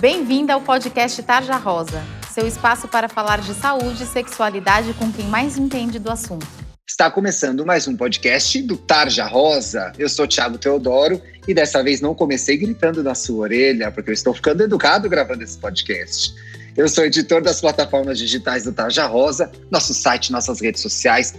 Bem-vinda ao podcast Tarja Rosa, seu espaço para falar de saúde e sexualidade com quem mais entende do assunto. Está começando mais um podcast do Tarja Rosa. Eu sou Thiago Teodoro e dessa vez não comecei gritando na sua orelha, porque eu estou ficando educado gravando esse podcast. Eu sou editor das plataformas digitais do Tarja Rosa, nosso site, nossas redes sociais.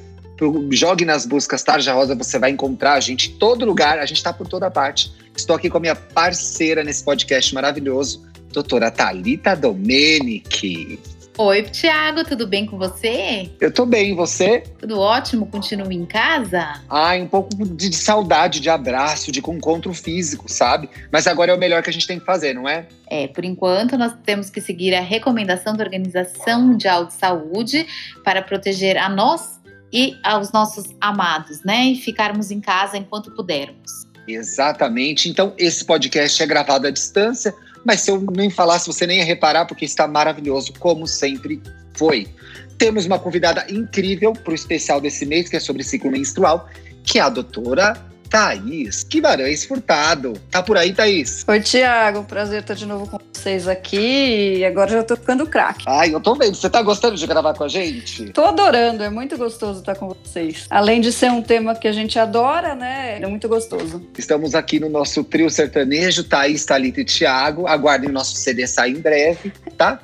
Jogue nas buscas Tarja Rosa, você vai encontrar a gente em todo lugar, a gente está por toda parte. Estou aqui com a minha parceira nesse podcast maravilhoso, doutora Talita Domenici. Oi, Tiago, tudo bem com você? Eu tô bem, e você? Tudo ótimo, continua em casa? Ai, um pouco de, de saudade, de abraço, de encontro físico, sabe? Mas agora é o melhor que a gente tem que fazer, não é? É, por enquanto nós temos que seguir a recomendação da Organização Mundial de Saúde para proteger a nós e aos nossos amados, né? E ficarmos em casa enquanto pudermos. Exatamente. Então, esse podcast é gravado à distância, mas se eu nem falasse, você nem ia reparar, porque está maravilhoso, como sempre foi. Temos uma convidada incrível para o especial desse mês, que é sobre ciclo menstrual, que é a doutora Thaís Guimarães Furtado. Tá por aí, Thaís? Oi, Tiago. Prazer estar de novo com vocês aqui. E agora já tô ficando craque. Ai, eu tô vendo. Você tá gostando de gravar com a gente? Tô adorando. É muito gostoso estar com vocês. Além de ser um tema que a gente adora, né? É muito gostoso. Estamos aqui no nosso trio sertanejo, Thaís, Thalita e Tiago. Aguardem o nosso CD sair em breve, tá?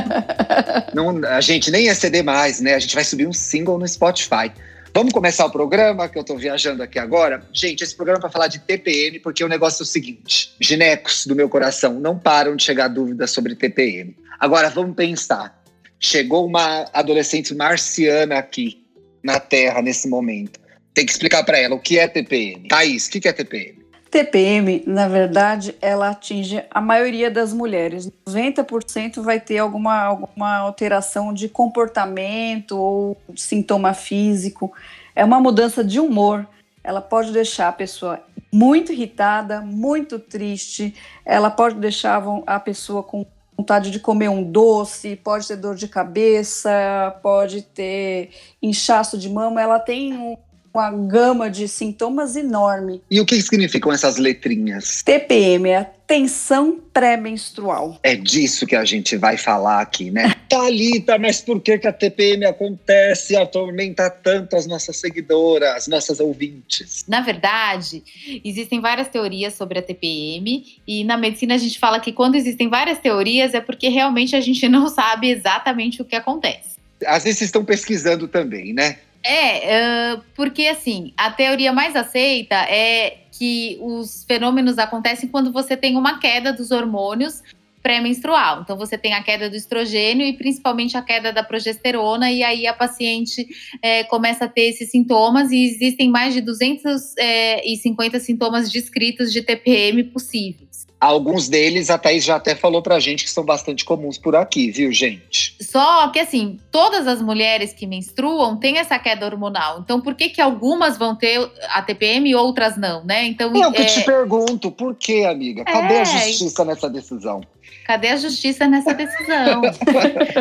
Não, a gente nem é CD mais, né? A gente vai subir um single no Spotify. Vamos começar o programa, que eu estou viajando aqui agora. Gente, esse programa é para falar de TPM, porque o negócio é o seguinte: ginecos do meu coração não param de chegar dúvidas sobre TPM. Agora, vamos pensar. Chegou uma adolescente marciana aqui na Terra nesse momento. Tem que explicar para ela o que é TPM. Thaís, o que é TPM? TPM, na verdade, ela atinge a maioria das mulheres. 90% vai ter alguma, alguma alteração de comportamento ou sintoma físico. É uma mudança de humor. Ela pode deixar a pessoa muito irritada, muito triste. Ela pode deixar a pessoa com vontade de comer um doce, pode ter dor de cabeça, pode ter inchaço de mama. Ela tem um uma gama de sintomas enorme. E o que significam essas letrinhas? TPM é a tensão pré-menstrual. É disso que a gente vai falar aqui, né? Talita, mas por que, que a TPM acontece e atormenta tanto as nossas seguidoras, as nossas ouvintes? Na verdade, existem várias teorias sobre a TPM e na medicina a gente fala que quando existem várias teorias é porque realmente a gente não sabe exatamente o que acontece. Às vezes estão pesquisando também, né? É, uh, porque assim, a teoria mais aceita é que os fenômenos acontecem quando você tem uma queda dos hormônios pré-menstrual. Então, você tem a queda do estrogênio e principalmente a queda da progesterona, e aí a paciente é, começa a ter esses sintomas, e existem mais de 250 é, sintomas descritos de TPM possíveis. Alguns deles, a Thaís já até falou pra gente que são bastante comuns por aqui, viu, gente? Só que, assim, todas as mulheres que menstruam têm essa queda hormonal. Então, por que que algumas vão ter a TPM e outras não, né? Então, eu é... te pergunto, por que, amiga? Cadê é... a justiça nessa decisão? Cadê a justiça nessa decisão?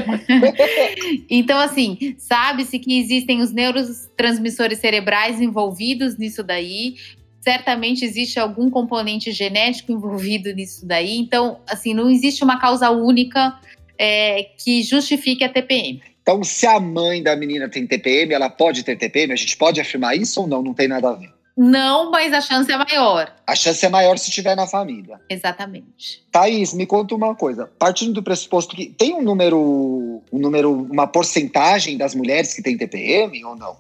então, assim, sabe-se que existem os neurotransmissores cerebrais envolvidos nisso daí, certamente existe algum componente genético envolvido nisso daí. Então, assim, não existe uma causa única é, que justifique a TPM. Então, se a mãe da menina tem TPM, ela pode ter TPM? A gente pode afirmar isso ou não? Não tem nada a ver. Não, mas a chance é maior. A chance é maior se tiver na família. Exatamente. Thaís, me conta uma coisa. Partindo do pressuposto que tem um número, um número, uma porcentagem das mulheres que tem TPM ou não?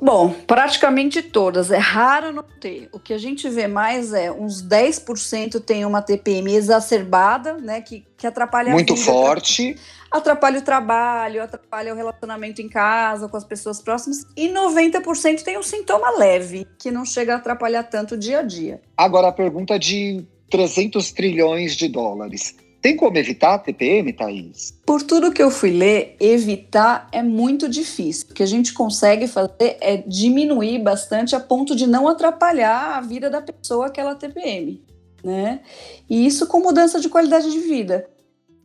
Bom, praticamente todas. É raro não ter. O que a gente vê mais é uns 10% tem uma TPM exacerbada, né? Que, que atrapalha Muito a vida. Muito forte. Atrapalha o trabalho, atrapalha o relacionamento em casa, com as pessoas próximas. E 90% tem um sintoma leve, que não chega a atrapalhar tanto o dia a dia. Agora, a pergunta de 300 trilhões de dólares. Tem como evitar a TPM, Thaís? Por tudo que eu fui ler, evitar é muito difícil. O que a gente consegue fazer é diminuir bastante a ponto de não atrapalhar a vida da pessoa aquela TPM, né? E isso com mudança de qualidade de vida.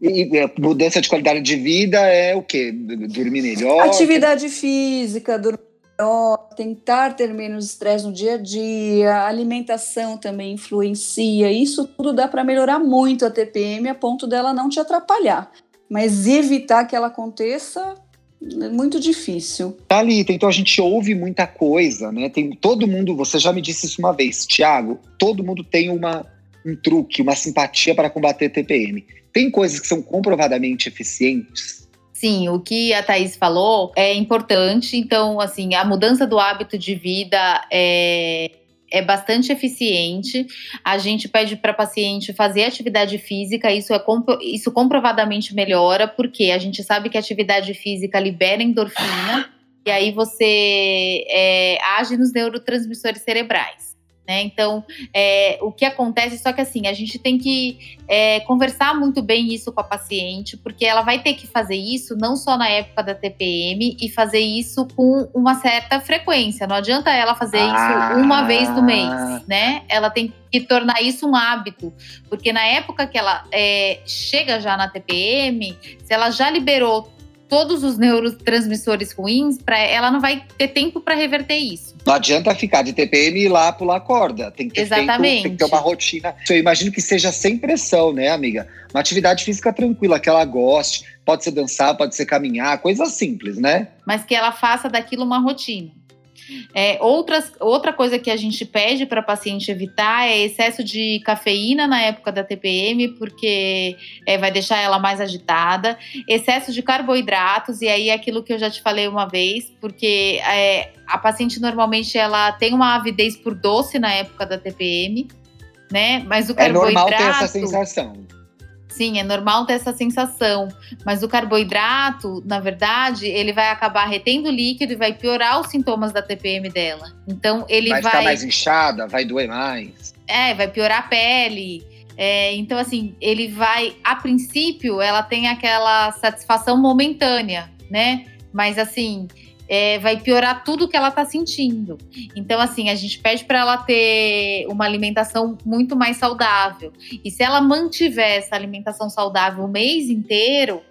E mudança de qualidade de vida é o quê? Dormir melhor? Atividade física, dormir melhor, tentar ter menos estresse no dia a dia, a alimentação também influencia. Isso tudo dá para melhorar muito a TPM a ponto dela não te atrapalhar. Mas evitar que ela aconteça é muito difícil. Thalita, então a gente ouve muita coisa, né? Tem todo mundo, você já me disse isso uma vez, Tiago, todo mundo tem uma, um truque, uma simpatia para combater TPM. Tem coisas que são comprovadamente eficientes? Sim, o que a Thaís falou é importante. Então, assim, a mudança do hábito de vida é, é bastante eficiente. A gente pede para paciente fazer atividade física, isso é isso comprovadamente melhora, porque a gente sabe que a atividade física libera endorfina e aí você é, age nos neurotransmissores cerebrais. Né? Então, é, o que acontece, só que assim, a gente tem que é, conversar muito bem isso com a paciente, porque ela vai ter que fazer isso não só na época da TPM e fazer isso com uma certa frequência. Não adianta ela fazer ah. isso uma vez no mês, né? Ela tem que tornar isso um hábito, porque na época que ela é, chega já na TPM, se ela já liberou todos os neurotransmissores ruins, pra, ela não vai ter tempo para reverter isso. Não adianta ficar de TPM e ir lá pular corda. Tem que ter Exatamente. Feito, tem que ter uma rotina. Eu imagino que seja sem pressão, né, amiga? Uma atividade física tranquila, que ela goste. Pode ser dançar, pode ser caminhar, coisa simples, né? Mas que ela faça daquilo uma rotina. É, outras, outra coisa que a gente pede para paciente evitar é excesso de cafeína na época da TPM, porque é, vai deixar ela mais agitada. Excesso de carboidratos, e aí é aquilo que eu já te falei uma vez, porque é, a paciente normalmente ela tem uma avidez por doce na época da TPM, né? Mas o carboidrato. É normal ter essa sensação. Sim, é normal ter essa sensação, mas o carboidrato, na verdade, ele vai acabar retendo líquido e vai piorar os sintomas da TPM dela. Então ele vai, vai ficar mais inchada, vai doer mais. É, vai piorar a pele. É, então assim, ele vai, a princípio, ela tem aquela satisfação momentânea, né? Mas assim, é, vai piorar tudo que ela está sentindo. Então, assim, a gente pede para ela ter uma alimentação muito mais saudável. E se ela mantiver essa alimentação saudável o mês inteiro,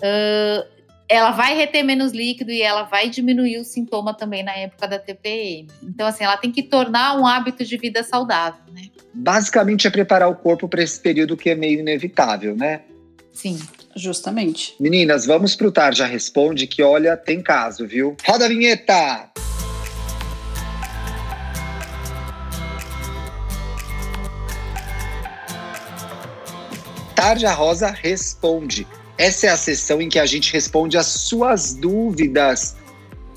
uh, ela vai reter menos líquido e ela vai diminuir o sintoma também na época da TPM. Então, assim, ela tem que tornar um hábito de vida saudável, né? Basicamente é preparar o corpo para esse período que é meio inevitável, né? Sim. Justamente. Meninas, vamos pro Tarja Responde, que olha, tem caso, viu? Roda a vinheta! Tarja Rosa Responde. Essa é a sessão em que a gente responde as suas dúvidas.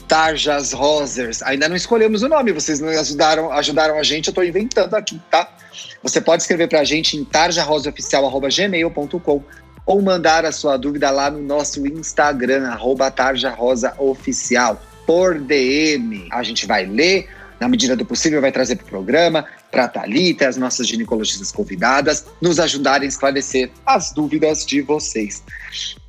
Tarjas Rosers. Ainda não escolhemos o nome, vocês não ajudaram, ajudaram a gente, eu estou inventando aqui, tá? Você pode escrever para a gente em tarjarosaoficial.gmail.com ou mandar a sua dúvida lá no nosso Instagram, arroba tarjarosaoficial, por DM. A gente vai ler, na medida do possível, vai trazer para o programa, para a Thalita, as nossas ginecologistas convidadas, nos ajudarem a esclarecer as dúvidas de vocês.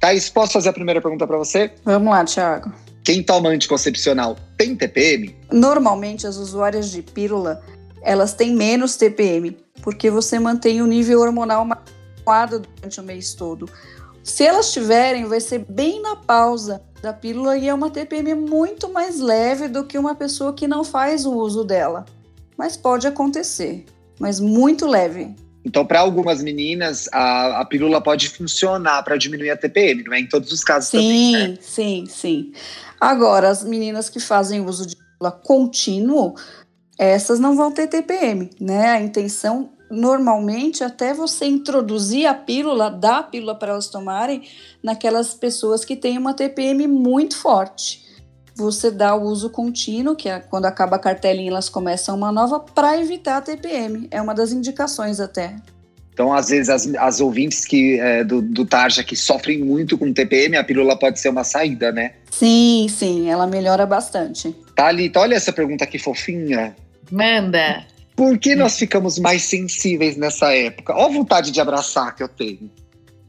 Thaís, posso fazer a primeira pergunta para você? Vamos lá, Thiago. Quem toma anticoncepcional tem TPM? Normalmente, as usuárias de pílula, elas têm menos TPM, porque você mantém o nível hormonal mais adequada durante o mês todo. Se elas tiverem, vai ser bem na pausa da pílula e é uma TPM muito mais leve do que uma pessoa que não faz o uso dela. Mas pode acontecer, mas muito leve. Então, para algumas meninas, a, a, pílula pode funcionar para diminuir a TPM, não é em todos os casos sim, também. Sim, né? sim, sim. Agora, as meninas que fazem uso de pílula contínuo, essas não vão ter TPM, né? A intenção normalmente até você introduzir a pílula, dar a pílula para elas tomarem naquelas pessoas que têm uma TPM muito forte. Você dá o uso contínuo, que é quando acaba a cartelinha elas começam uma nova, para evitar a TPM. É uma das indicações até. Então, às vezes, as, as ouvintes que, é, do, do Tarja que sofrem muito com TPM, a pílula pode ser uma saída, né? Sim, sim, ela melhora bastante. Thalita, olha essa pergunta aqui fofinha. Manda. Por que nós ficamos mais sensíveis nessa época? Olha a vontade de abraçar que eu tenho.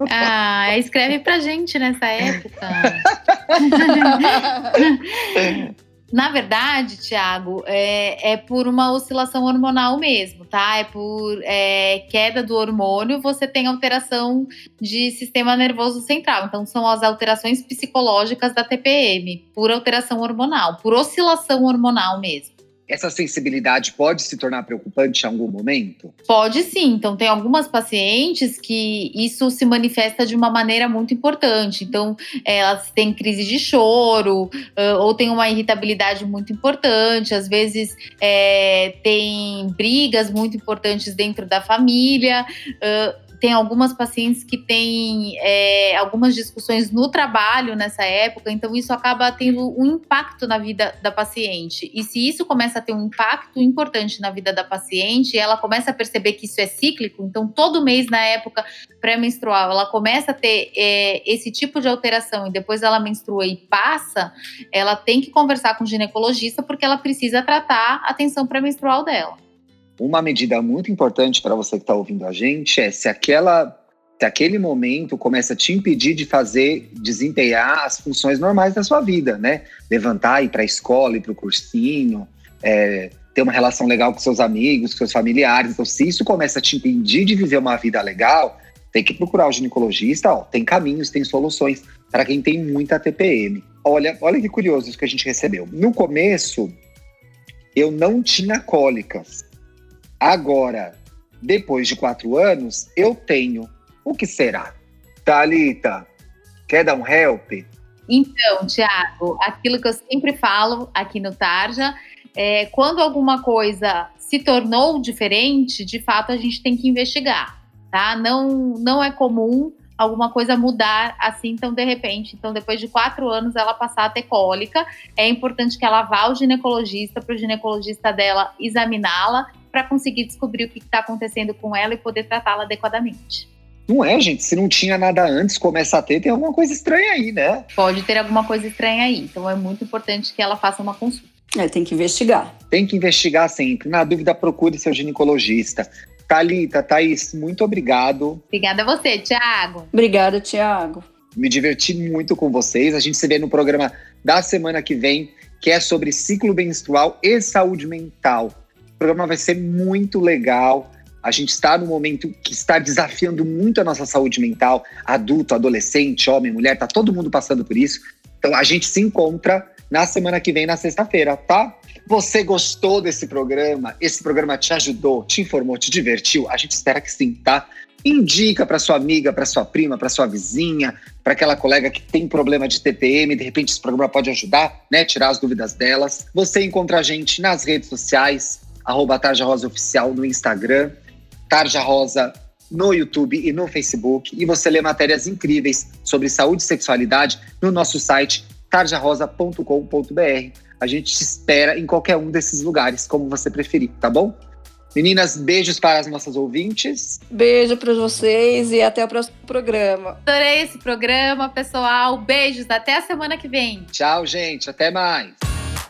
Ah, escreve pra gente nessa época. Na verdade, Tiago, é, é, por uma oscilação hormonal mesmo, tá? É por é, queda do hormônio, você tem alteração de sistema nervoso central. Então, são as alterações psicológicas da TPM, por alteração hormonal, por oscilação hormonal mesmo essa sensibilidade pode se tornar preocupante em algum momento? Pode sim. Então, tem algumas pacientes que isso se manifesta de uma maneira muito importante. Então, elas têm crise de choro, ou têm uma irritabilidade muito importante, às vezes é, tem brigas muito importantes dentro da família tem algumas pacientes que têm é, algumas discussões no trabalho nessa época, então isso acaba tendo um impacto na vida da paciente. E se isso começa a ter um impacto importante na vida da paciente, ela começa a perceber que isso é cíclico, então todo mês na época pré-menstrual ela começa a ter é, esse tipo de alteração e depois ela menstrua e passa, ela tem que conversar com o ginecologista porque ela precisa tratar a tensão pré-menstrual dela. Uma medida muito importante para você que está ouvindo a gente é se aquela se aquele momento começa a te impedir de fazer, desempenhar as funções normais da sua vida, né? Levantar, ir para a escola, ir para o cursinho, é, ter uma relação legal com seus amigos, com seus familiares. Então, se isso começa a te impedir de viver uma vida legal, tem que procurar o ginecologista. Ó, tem caminhos, tem soluções para quem tem muita TPM. Olha, olha que curioso isso que a gente recebeu. No começo, eu não tinha cólicas. Agora, depois de quatro anos, eu tenho. O que será? Thalita, quer dar um help? Então, Tiago, aquilo que eu sempre falo aqui no Tarja é quando alguma coisa se tornou diferente, de fato a gente tem que investigar, tá? Não, não é comum alguma coisa mudar assim tão de repente. Então, depois de quatro anos, ela passar a ter cólica, é importante que ela vá ao ginecologista para o ginecologista dela examiná-la para conseguir descobrir o que está acontecendo com ela e poder tratá-la adequadamente. Não é, gente? Se não tinha nada antes, começa a ter, tem alguma coisa estranha aí, né? Pode ter alguma coisa estranha aí. Então é muito importante que ela faça uma consulta. É, tem que investigar. Tem que investigar sempre. Na dúvida, procure seu ginecologista. Thalita, Thaís, muito obrigado. Obrigada a você, Tiago. Obrigada, Tiago. Me diverti muito com vocês. A gente se vê no programa da semana que vem, que é sobre ciclo menstrual e saúde mental. Programa vai ser muito legal. A gente está num momento que está desafiando muito a nossa saúde mental, adulto, adolescente, homem, mulher, tá todo mundo passando por isso. Então a gente se encontra na semana que vem, na sexta-feira, tá? Você gostou desse programa? Esse programa te ajudou, te informou, te divertiu? A gente espera que sim, tá? Indica para sua amiga, para sua prima, para sua vizinha, para aquela colega que tem problema de TPM, de repente esse programa pode ajudar, né? Tirar as dúvidas delas. Você encontra a gente nas redes sociais, arroba Tarja Rosa Oficial no Instagram, Tarja Rosa no YouTube e no Facebook. E você lê matérias incríveis sobre saúde e sexualidade no nosso site tarjarosa.com.br. A gente te espera em qualquer um desses lugares, como você preferir, tá bom? Meninas, beijos para as nossas ouvintes. Beijo para vocês e até o próximo programa. Adorei esse programa, pessoal. Beijos, até a semana que vem. Tchau, gente. Até mais.